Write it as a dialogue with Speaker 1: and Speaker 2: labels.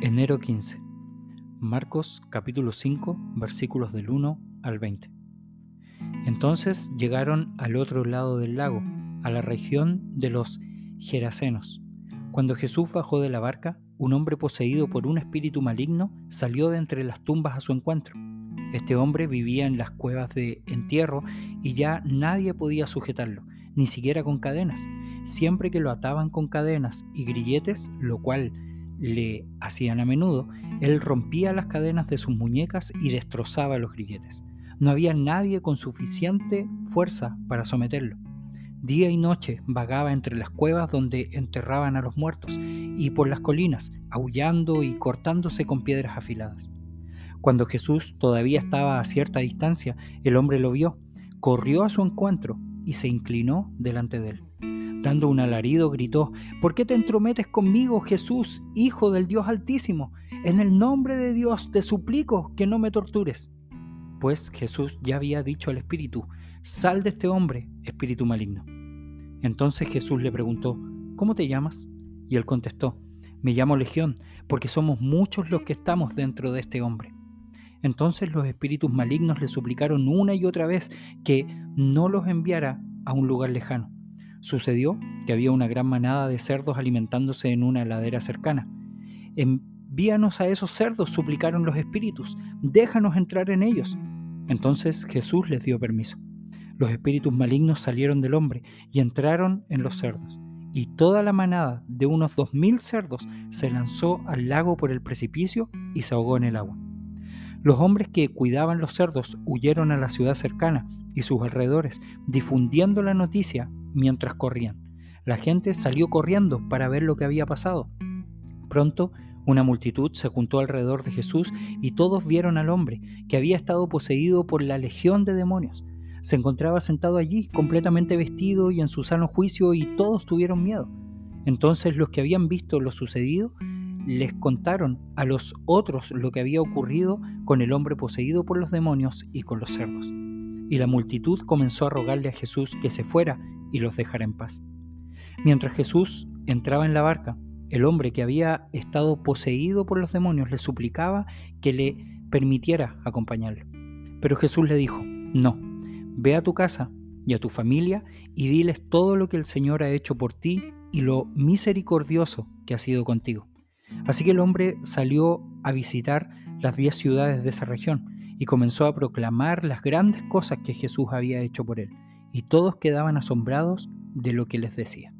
Speaker 1: Enero 15. Marcos capítulo 5 versículos del 1 al 20. Entonces llegaron al otro lado del lago, a la región de los Gerasenos. Cuando Jesús bajó de la barca, un hombre poseído por un espíritu maligno salió de entre las tumbas a su encuentro. Este hombre vivía en las cuevas de entierro y ya nadie podía sujetarlo, ni siquiera con cadenas. Siempre que lo ataban con cadenas y grilletes, lo cual le hacían a menudo, él rompía las cadenas de sus muñecas y destrozaba los grilletes. No había nadie con suficiente fuerza para someterlo. Día y noche vagaba entre las cuevas donde enterraban a los muertos y por las colinas, aullando y cortándose con piedras afiladas. Cuando Jesús todavía estaba a cierta distancia, el hombre lo vio, corrió a su encuentro y se inclinó delante de él. Dando un alarido, gritó, ¿Por qué te entrometes conmigo, Jesús, Hijo del Dios Altísimo? En el nombre de Dios te suplico que no me tortures. Pues Jesús ya había dicho al espíritu, Sal de este hombre, espíritu maligno. Entonces Jesús le preguntó, ¿Cómo te llamas? Y él contestó, Me llamo Legión, porque somos muchos los que estamos dentro de este hombre. Entonces los espíritus malignos le suplicaron una y otra vez que no los enviara a un lugar lejano Sucedió que había una gran manada de cerdos alimentándose en una ladera cercana. Envíanos a esos cerdos, suplicaron los espíritus, déjanos entrar en ellos. Entonces Jesús les dio permiso. Los espíritus malignos salieron del hombre y entraron en los cerdos, y toda la manada de unos dos mil cerdos se lanzó al lago por el precipicio y se ahogó en el agua. Los hombres que cuidaban los cerdos huyeron a la ciudad cercana y sus alrededores, difundiendo la noticia mientras corrían. La gente salió corriendo para ver lo que había pasado. Pronto, una multitud se juntó alrededor de Jesús y todos vieron al hombre, que había estado poseído por la legión de demonios. Se encontraba sentado allí, completamente vestido y en su sano juicio, y todos tuvieron miedo. Entonces los que habían visto lo sucedido les contaron a los otros lo que había ocurrido con el hombre poseído por los demonios y con los cerdos. Y la multitud comenzó a rogarle a Jesús que se fuera y los dejara en paz. Mientras Jesús entraba en la barca, el hombre que había estado poseído por los demonios le suplicaba que le permitiera acompañarlo. Pero Jesús le dijo, no, ve a tu casa y a tu familia y diles todo lo que el Señor ha hecho por ti y lo misericordioso que ha sido contigo. Así que el hombre salió a visitar las diez ciudades de esa región y comenzó a proclamar las grandes cosas que Jesús había hecho por él y todos quedaban asombrados de lo que les decía.